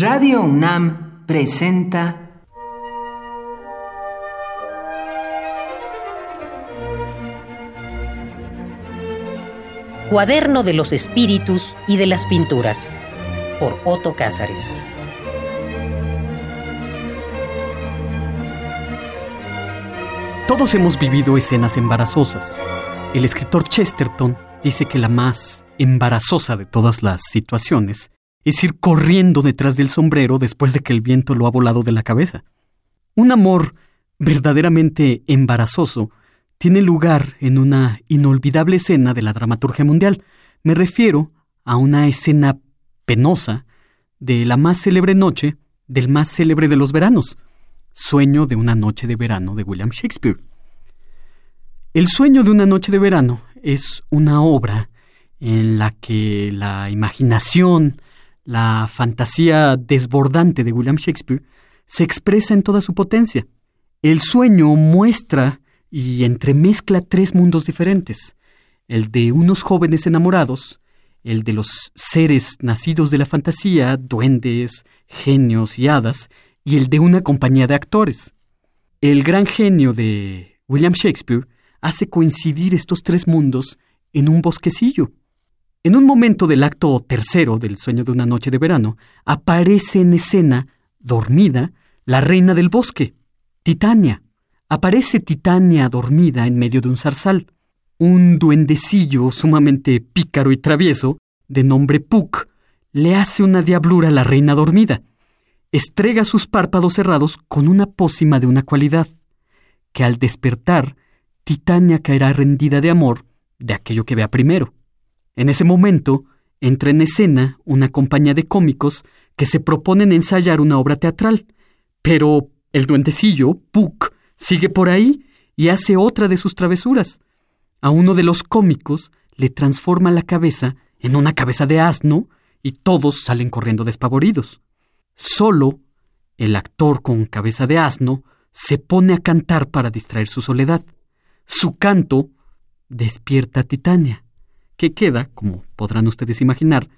Radio UNAM presenta Cuaderno de los Espíritus y de las Pinturas por Otto Cázares. Todos hemos vivido escenas embarazosas. El escritor Chesterton dice que la más embarazosa de todas las situaciones es ir corriendo detrás del sombrero después de que el viento lo ha volado de la cabeza. Un amor verdaderamente embarazoso tiene lugar en una inolvidable escena de la dramaturgia mundial. Me refiero a una escena penosa de la más célebre noche del más célebre de los veranos, Sueño de una noche de verano de William Shakespeare. El sueño de una noche de verano es una obra en la que la imaginación, la fantasía desbordante de William Shakespeare se expresa en toda su potencia. El sueño muestra y entremezcla tres mundos diferentes, el de unos jóvenes enamorados, el de los seres nacidos de la fantasía, duendes, genios y hadas, y el de una compañía de actores. El gran genio de William Shakespeare hace coincidir estos tres mundos en un bosquecillo. En un momento del acto tercero del sueño de una noche de verano, aparece en escena, dormida, la reina del bosque, Titania. Aparece Titania dormida en medio de un zarzal. Un duendecillo sumamente pícaro y travieso, de nombre Puck, le hace una diablura a la reina dormida. Estrega sus párpados cerrados con una pócima de una cualidad, que al despertar, Titania caerá rendida de amor de aquello que vea primero. En ese momento entra en escena una compañía de cómicos que se proponen ensayar una obra teatral, pero el duendecillo, Puck, sigue por ahí y hace otra de sus travesuras. A uno de los cómicos le transforma la cabeza en una cabeza de asno y todos salen corriendo despavoridos. Solo el actor con cabeza de asno se pone a cantar para distraer su soledad. Su canto despierta a Titania que queda, como podrán ustedes imaginar,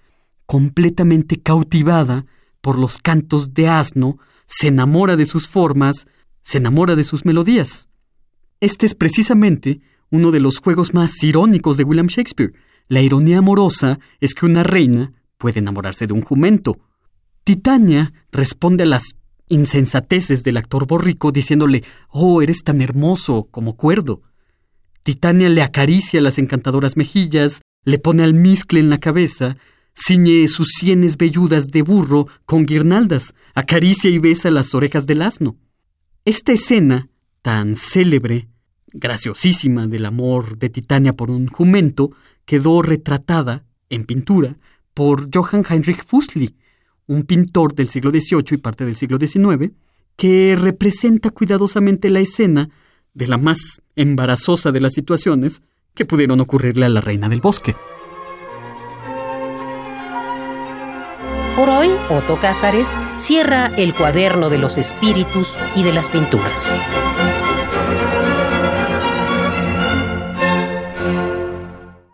completamente cautivada por los cantos de asno, se enamora de sus formas, se enamora de sus melodías. Este es precisamente uno de los juegos más irónicos de William Shakespeare. La ironía amorosa es que una reina puede enamorarse de un jumento. Titania responde a las insensateces del actor borrico diciéndole, Oh, eres tan hermoso como cuerdo. Titania le acaricia las encantadoras mejillas, le pone almizcle en la cabeza, ciñe sus sienes velludas de burro con guirnaldas, acaricia y besa las orejas del asno. Esta escena, tan célebre, graciosísima del amor de Titania por un jumento, quedó retratada, en pintura, por Johann Heinrich Fusli, un pintor del siglo XVIII y parte del siglo XIX, que representa cuidadosamente la escena de la más embarazosa de las situaciones, que pudieron ocurrirle a la reina del bosque. Por hoy, Otto Cázares cierra el cuaderno de los espíritus y de las pinturas.